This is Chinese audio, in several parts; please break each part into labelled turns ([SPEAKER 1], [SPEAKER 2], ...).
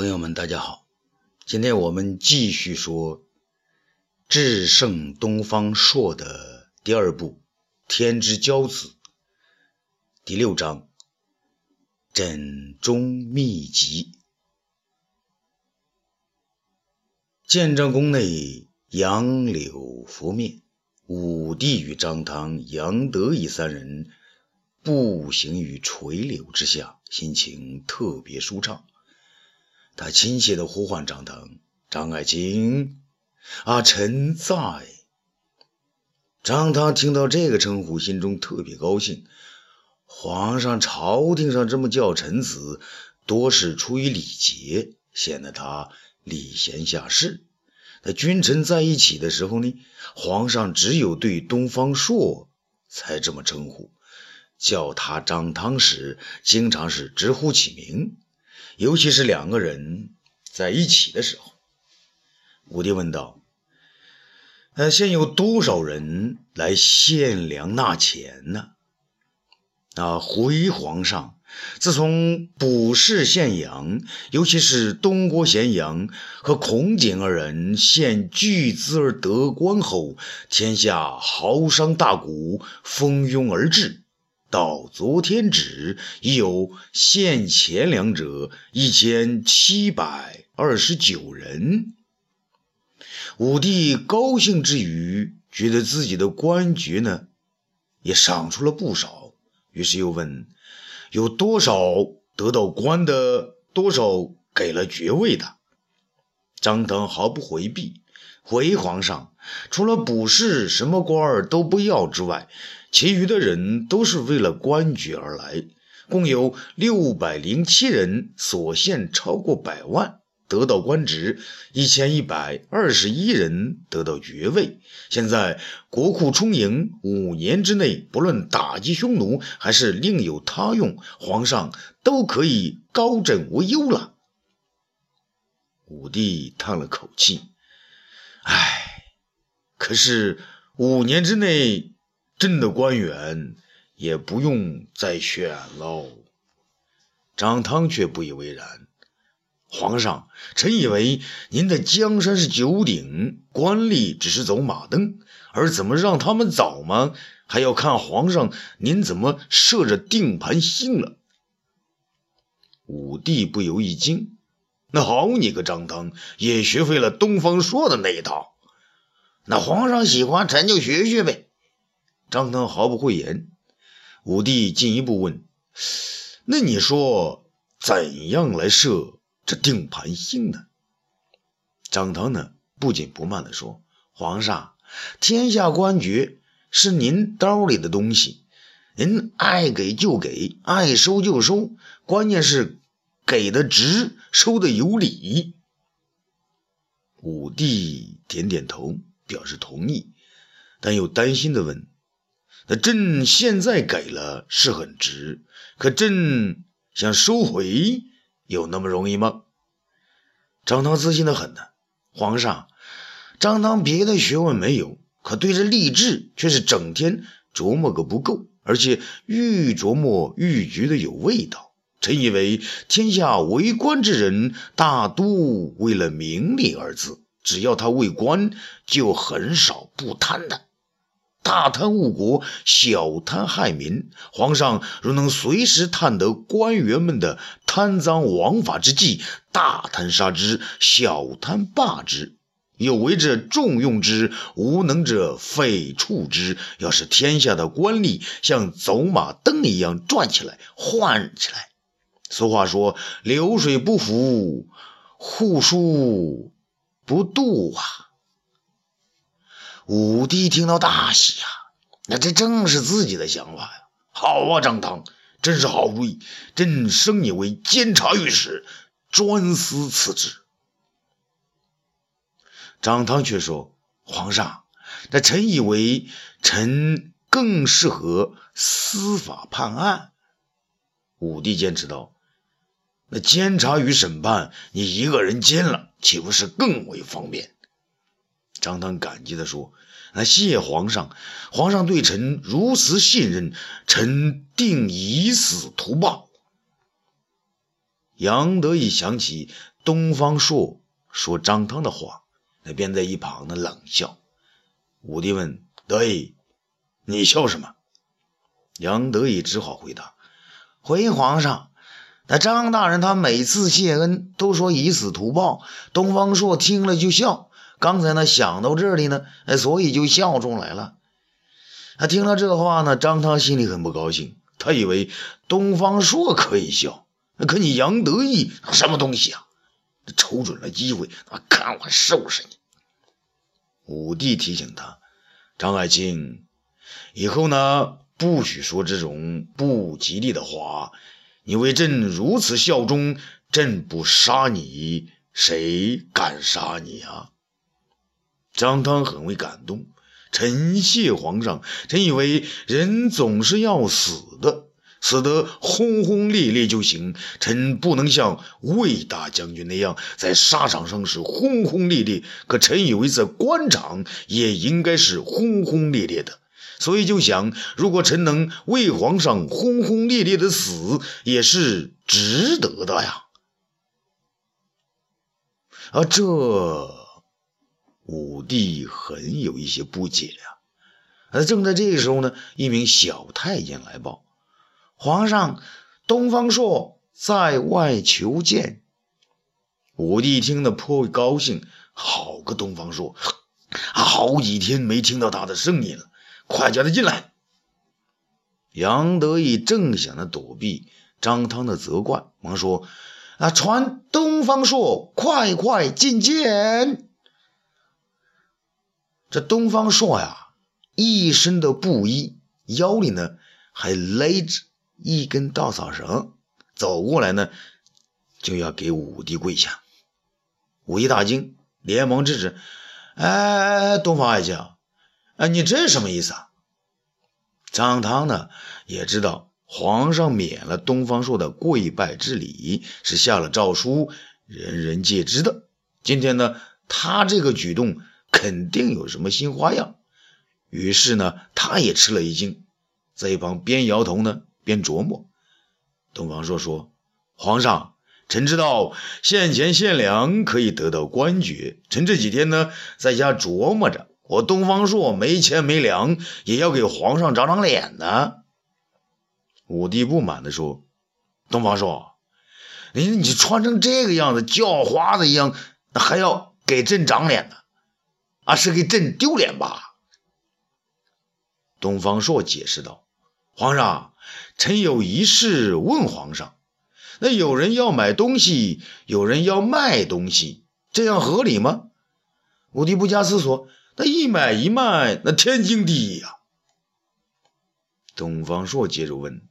[SPEAKER 1] 朋友们，大家好，今天我们继续说《至圣东方朔》的第二部《天之骄子》第六章《枕中秘籍》。建章宫内，杨柳拂面，武帝与张汤、杨得意三人步行于垂柳之下，心情特别舒畅。他亲切地呼唤张汤：“张爱卿，啊，臣在。”张汤听到这个称呼，心中特别高兴。皇上朝廷上这么叫臣子，多是出于礼节，显得他礼贤下士。那君臣在一起的时候呢，皇上只有对东方朔才这么称呼，叫他张汤时，经常是直呼其名。尤其是两个人在一起的时候，武帝问道：“呃，现有多少人来献粮纳钱呢？”啊，回皇上，自从卜氏献阳，尤其是东郭咸阳和孔景二人献巨资而得官后，天下豪商大贾蜂拥而至。到昨天止，已有现前两者一千七百二十九人。武帝高兴之余，觉得自己的官爵呢，也赏出了不少，于是又问：有多少得到官的？多少给了爵位的？张腾毫不回避，回皇上：除了卜氏什么官儿都不要之外。其余的人都是为了官爵而来，共有六百零七人，所献超过百万，得到官职；一千一百二十一人得到爵位。现在国库充盈，五年之内，不论打击匈奴还是另有他用，皇上都可以高枕无忧了。武帝叹了口气：“唉，可是五年之内……”朕的官员也不用再选喽。张汤却不以为然。皇上，臣以为您的江山是九鼎，官吏只是走马灯，而怎么让他们走吗？还要看皇上您怎么设着定盘星了。武帝不由一惊。那好你个张汤，也学会了东方朔的那一套。那皇上喜欢，臣就学学呗。张汤毫不讳言。武帝进一步问：“那你说怎样来设这定盘星呢？”张汤呢不紧不慢地说：“皇上，天下官爵是您兜里的东西，您爱给就给，爱收就收，关键是给的值，收的有理。”武帝点点头，表示同意，但又担心地问。那朕现在给了是很值，可朕想收回，有那么容易吗？张汤自信的很呢。皇上，张汤别的学问没有，可对这吏治却是整天琢磨个不够，而且愈琢磨愈觉得有味道。臣以为天下为官之人，大都为了名利二字，只要他为官，就很少不贪的。大贪误国，小贪害民。皇上若能随时探得官员们的贪赃枉法之计，大贪杀之，小贪罢之；有为者重用之，无能者废黜之。要是天下的官吏像走马灯一样转起来、换起来，俗话说：“流水不腐，户枢不蠹啊。”武帝听到大喜啊，那这正是自己的想法呀！好啊，张汤，真是好主意！朕升你为监察御史，专司此职。张汤却说：“皇上，那臣以为臣更适合司法判案。”武帝坚持道：“那监察与审判，你一个人兼了，岂不是更为方便？”张汤感激地说：“那谢皇上，皇上对臣如此信任，臣定以死图报。”杨得意想起东方朔说张汤的话，那便在一旁的冷笑。武帝问德意：“你笑什么？”杨德意只好回答：“回皇上。”那张大人他每次谢恩都说以死图报，东方朔听了就笑。刚才呢想到这里呢，哎，所以就笑出来了。他听了这话呢，张汤心里很不高兴。他以为东方朔可以笑，可你杨得意什么东西啊？瞅准了机会，看我收拾你！武帝提醒他：“张爱卿，以后呢，不许说这种不吉利的话。”你为朕如此效忠，朕不杀你，谁敢杀你啊？张汤很为感动，臣谢皇上。臣以为人总是要死的，死得轰轰烈烈就行。臣不能像魏大将军那样在沙场上是轰轰烈烈，可臣以为在官场也应该是轰轰烈烈的。所以就想，如果臣能为皇上轰轰烈烈的死，也是值得的呀。啊，这武帝很有一些不解呀。而正在这个时候呢，一名小太监来报，皇上东方朔在外求见。武帝听得颇为高兴，好个东方朔，好几天没听到他的声音了。快叫他进来！杨得意正想着躲避张汤的责怪，忙说：“啊，传东方朔快快觐见。”这东方朔呀，一身的布衣，腰里呢还勒着一根稻草绳，走过来呢就要给武帝跪下。武帝大惊，连忙制止：“哎哎哎，东方爱卿。”哎，你这是什么意思啊？张汤呢也知道皇上免了东方朔的跪拜之礼，是下了诏书，人人皆知的。今天呢，他这个举动肯定有什么新花样。于是呢，他也吃了一惊，在一旁边摇头呢，边琢磨。东方朔说：“皇上，臣知道献钱献粮可以得到官爵，臣这几天呢，在家琢磨着。”我东方朔没钱没粮，也要给皇上长长脸呢。武帝不满地说：“东方朔，你你穿成这个样子，叫花子一样，那还要给朕长脸呢？啊，是给朕丢脸吧？”东方朔解释道：“皇上，臣有一事问皇上。那有人要买东西，有人要卖东西，这样合理吗？”武帝不加思索。那一买一卖，那天经地义呀。东方朔接着问：“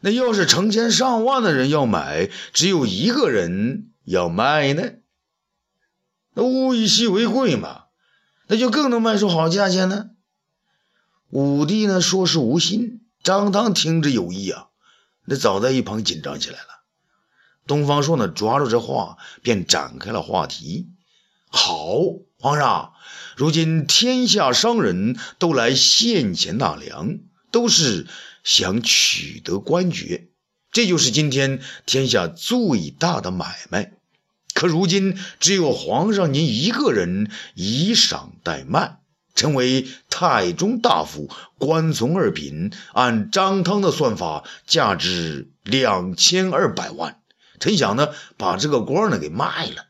[SPEAKER 1] 那要是成千上万的人要买，只有一个人要卖呢？那物以稀为贵嘛，那就更能卖出好价钱呢。”武帝呢说是无心，张汤听着有意啊，那早在一旁紧张起来了。东方朔呢抓住这话，便展开了话题：“好，皇上。”如今天下商人都来献钱纳粮，都是想取得官爵，这就是今天天下最大的买卖。可如今只有皇上您一个人以赏代卖，成为太中大夫，官从二品，按张汤的算法，价值两千二百万。臣想呢，把这个官呢给卖了。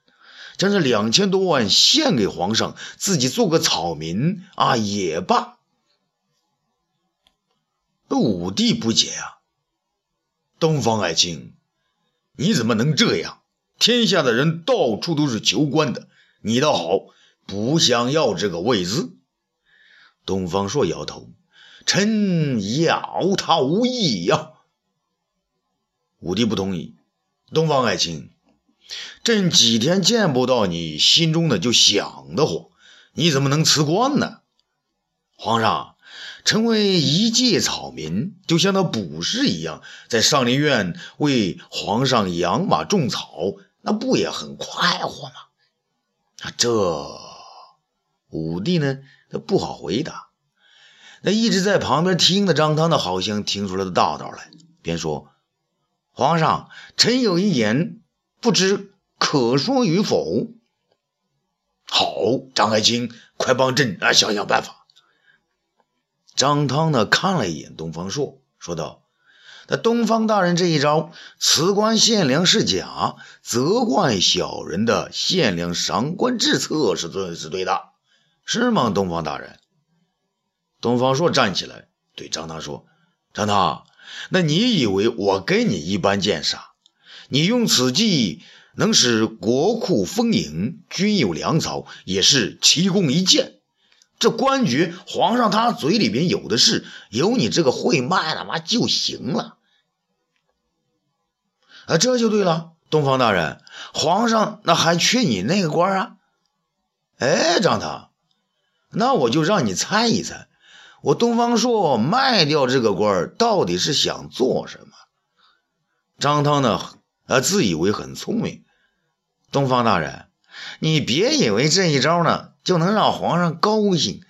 [SPEAKER 1] 将这两千多万献给皇上，自己做个草民啊也罢。武帝不解啊，东方爱卿，你怎么能这样？天下的人到处都是求官的，你倒好，不想要这个位子。东方朔摇头，臣要他无益呀。武帝不同意，东方爱卿。朕几天见不到你，心中呢就想得慌。你怎么能辞官呢？皇上，成为一介草民，就像那卜士一样，在上林苑为皇上养马种草，那不也很快活吗？啊，这武帝呢，他不好回答。那一直在旁边听的张汤呢，好像听出了道道来，便说：“皇上，臣有一言。”不知可说与否？好，张爱卿，快帮朕啊想想办法。张汤呢看了一眼东方朔，说道：“那东方大人这一招，辞官献粮是假，责怪小人的献粮赏官之策是对是对的，是吗？东方大人。”东方朔站起来对张汤说：“张汤，那你以为我跟你一般见识？你用此计。”能使国库丰盈，军有粮草，也是奇功一件。这官爵皇上他嘴里边有的是，有你这个会卖的嘛就行了。啊，这就对了，东方大人，皇上那还缺你那个官啊？哎，张汤，那我就让你猜一猜，我东方朔卖掉这个官到底是想做什么？张汤呢？啊，自以为很聪明，东方大人，你别以为这一招呢就能让皇上高兴。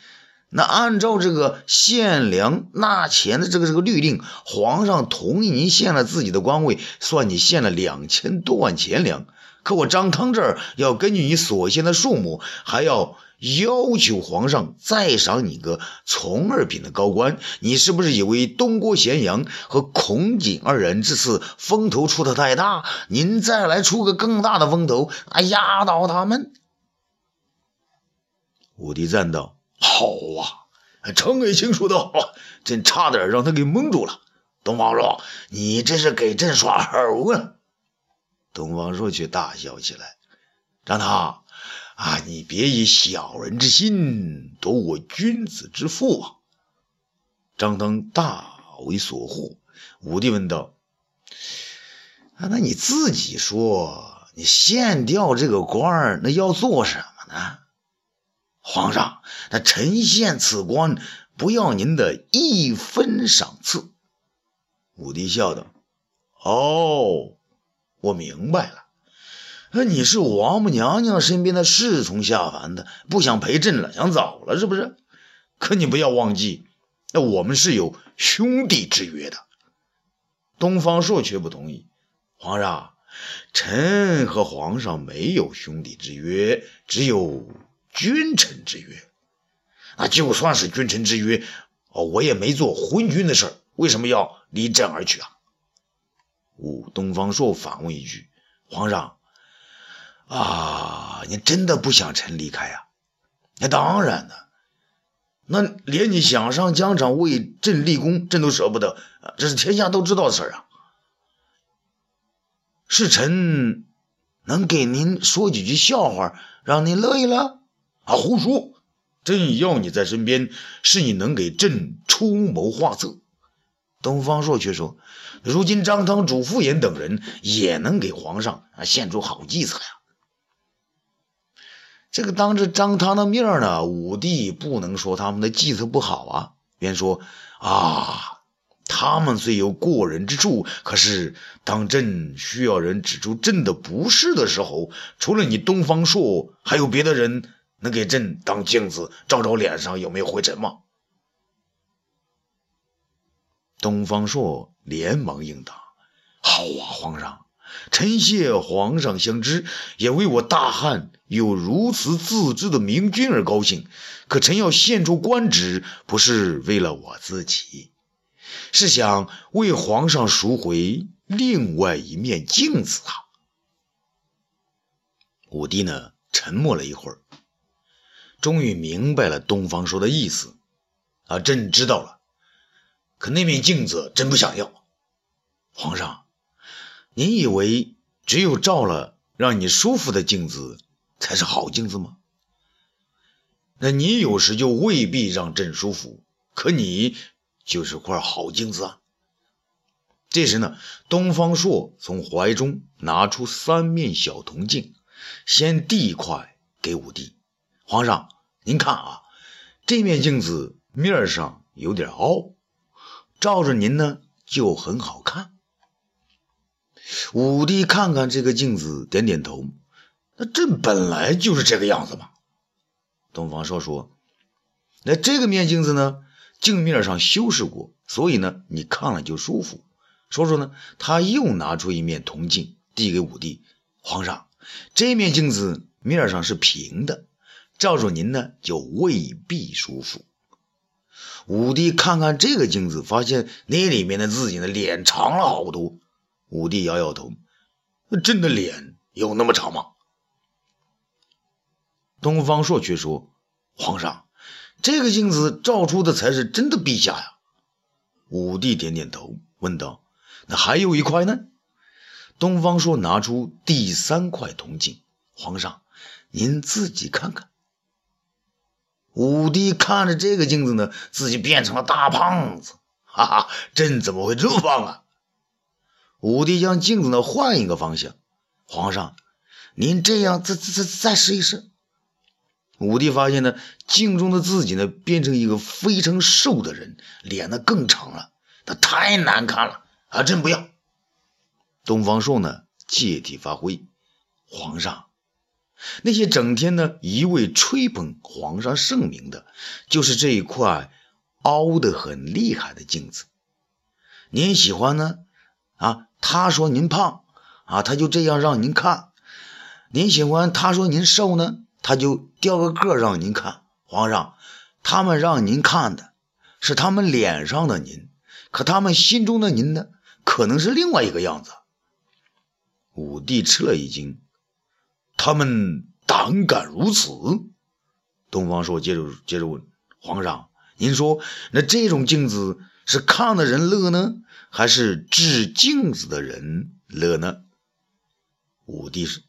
[SPEAKER 1] 那按照这个献粮纳钱的这个这个律令，皇上同意您献了自己的官位，算你献了两千多万钱粮。可我张汤这儿要根据你所献的数目，还要。要求皇上再赏你个从二品的高官，你是不是以为东郭咸阳和孔景二人这次风头出的太大，您再来出个更大的风头，啊，压倒他们？武帝赞道：“好啊，程伟清说的好，朕差点让他给蒙住了。东方朔，你这是给朕耍猴啊！”东方朔却大笑起来，张汤。啊！你别以小人之心夺我君子之腹啊！张汤大为所惑。武帝问道：“啊，那你自己说，你现掉这个官儿，那要做什么呢？”皇上，那臣献此官，不要您的一分赏赐。武帝笑道：“哦，我明白了。”那你是王母娘娘身边的侍从下凡的，不想陪朕了，想走了是不是？可你不要忘记，那我们是有兄弟之约的。东方朔却不同意。皇上，臣和皇上没有兄弟之约，只有君臣之约。啊就算是君臣之约，哦，我也没做昏君的事为什么要离朕而去啊？吾东方朔反问一句：皇上。啊，你真的不想臣离开呀？那当然了，那连你想上疆场为朕立功，朕都舍不得，这是天下都知道的事啊。是臣能给您说几句笑话，让您乐一乐？啊，胡说！朕要你在身边，是你能给朕出谋划策。东方朔却说，如今张汤、主父偃等人也能给皇上啊献出好计策呀。这个当着张汤的面呢，武帝不能说他们的计策不好啊，便说啊，他们虽有过人之处，可是当朕需要人指出朕的不是的时候，除了你东方朔，还有别的人能给朕当镜子照照脸上有没有灰尘吗？东方朔连忙应答：“好啊，皇上。”臣谢皇上相知，也为我大汉有如此自知的明君而高兴。可臣要献出官职，不是为了我自己，是想为皇上赎回另外一面镜子啊！武帝呢，沉默了一会儿，终于明白了东方朔的意思。啊，朕知道了。可那面镜子，朕不想要，皇上。你以为只有照了让你舒服的镜子才是好镜子吗？那你有时就未必让朕舒服，可你就是块好镜子啊！这时呢，东方朔从怀中拿出三面小铜镜，先递一块给武帝。皇上，您看啊，这面镜子面上有点凹，照着您呢就很好看。武帝看看这个镜子，点点头。那朕本来就是这个样子嘛。东方朔说：“那这个面镜子呢，镜面上修饰过，所以呢，你看了就舒服。”说说呢，他又拿出一面铜镜，递给武帝：“皇上，这面镜子面上是平的，照着您呢就未必舒服。”武帝看看这个镜子，发现那里面的自己的脸长了好多。武帝摇摇头：“朕的脸有那么长吗？”东方朔却说：“皇上，这个镜子照出的才是真的陛下呀。”武帝点点头，问道：“那还有一块呢？”东方朔拿出第三块铜镜：“皇上，您自己看看。”武帝看着这个镜子呢，自己变成了大胖子，哈哈，朕怎么会这么胖啊？武帝将镜子呢换一个方向，皇上，您这样再再再再试一试。武帝发现呢，镜中的自己呢变成一个非常瘦的人，脸呢更长了，他太难看了啊！朕不要。东方朔呢借题发挥，皇上。那些整天呢一味吹捧皇上圣明的，就是这一块凹得很厉害的镜子。您喜欢呢？啊，他说您胖啊，他就这样让您看。您喜欢他说您瘦呢，他就掉个个让您看。皇上，他们让您看的是他们脸上的您，可他们心中的您呢，可能是另外一个样子。武帝吃了一惊。他们胆敢如此？东方朔接着接着问皇上：“您说，那这种镜子是看的人乐呢，还是制镜子的人乐呢？”武帝是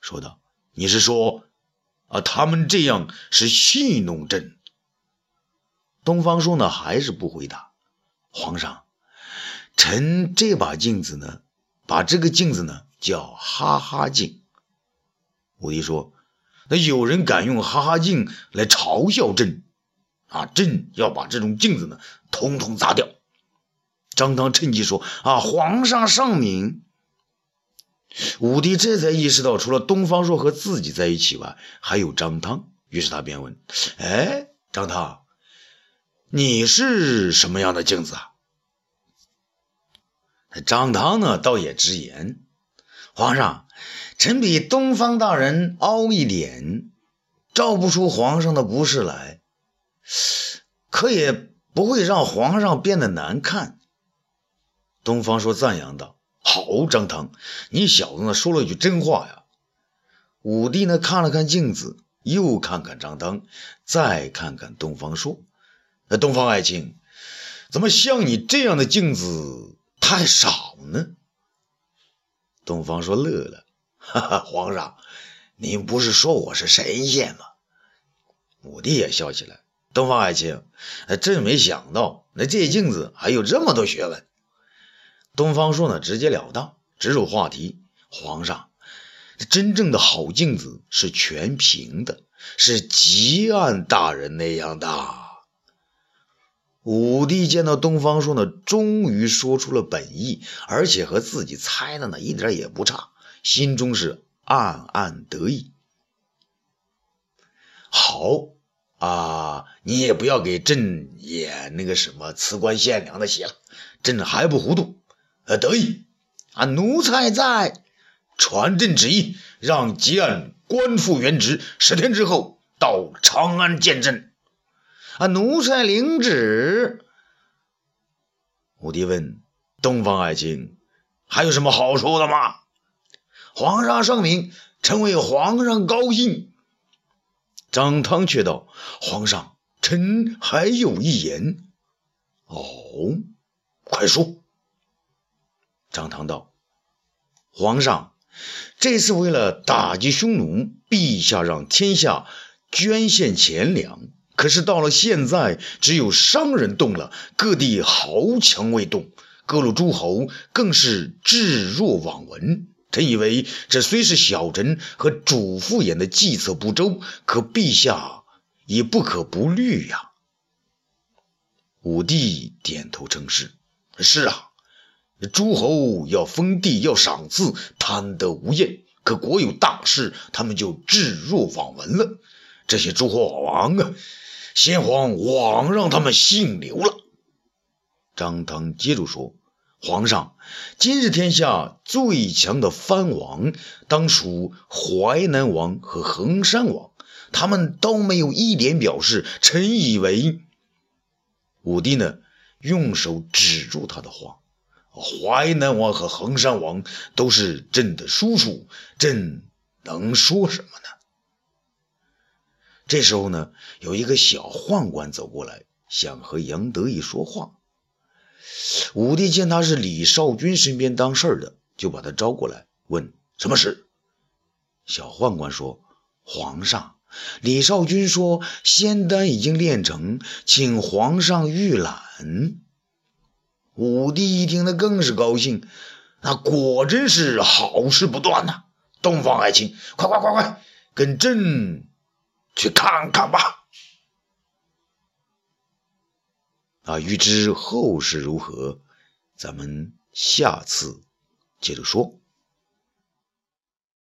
[SPEAKER 1] 说道：“你是说，啊，他们这样是戏弄朕？”东方朔呢，还是不回答。皇上，臣这把镜子呢，把这个镜子呢叫哈哈镜。武帝说：“那有人敢用哈哈镜来嘲笑朕，啊，朕要把这种镜子呢，统统砸掉。”张汤趁机说：“啊，皇上圣明。”武帝这才意识到，除了东方朔和自己在一起外，还有张汤。于是他便问：“哎，张汤，你是什么样的镜子啊？”张汤呢，倒也直言：“皇上。”臣比东方大人凹一点，照不出皇上的不是来，可也不会让皇上变得难看。东方说赞扬道：“好，张汤，你小子呢说了句真话呀。”武帝呢看了看镜子，又看看张汤，再看看东方朔。那东方爱卿，怎么像你这样的镜子太少呢？东方朔乐了。哈哈，皇上，您不是说我是神仙吗？武帝也笑起来。东方爱卿，真没想到，那这镜子还有这么多学问。东方朔呢，直截了当，直入话题。皇上，真正的好镜子是全平的，是吉安大人那样的。武帝见到东方朔呢，终于说出了本意，而且和自己猜的呢，一点也不差。心中是暗暗得意。好啊，你也不要给朕演那个什么辞官献粮的戏了，朕还不糊涂。呃，得意啊，奴才在，传朕旨意，让吉安官复原职，十天之后到长安见朕。啊，奴才领旨。武帝问东方爱卿，还有什么好说的吗？皇上圣明，臣为皇上高兴。张汤却道：“皇上，臣还有一言。”哦，快说。张汤道：“皇上，这次为了打击匈奴，陛下让天下捐献钱粮。可是到了现在，只有商人动了，各地豪强未动，各路诸侯更是置若罔闻。”臣以为，这虽是小臣和主父偃的计策不周，可陛下也不可不虑呀。武帝点头称是：“是啊，诸侯要封地，要赏赐，贪得无厌。可国有大事，他们就置若罔闻了。这些诸侯王啊，先皇枉让他们姓刘了。”张汤接着说：“皇上，今日天下最强的藩王，当属淮南王和衡山王，他们都没有一点表示。臣以为，武帝呢，用手指住他的话：“淮南王和衡山王都是朕的叔叔，朕能说什么呢？”这时候呢，有一个小宦官走过来，想和杨得意说话。武帝见他是李少君身边当事儿的，就把他招过来，问什么事。小宦官说：“皇上，李少君说仙丹已经炼成，请皇上御览。”武帝一听，那更是高兴，那果真是好事不断呐！东方爱卿，快快快快，跟朕去看看吧。啊，欲知后事如何，咱们下次接着说。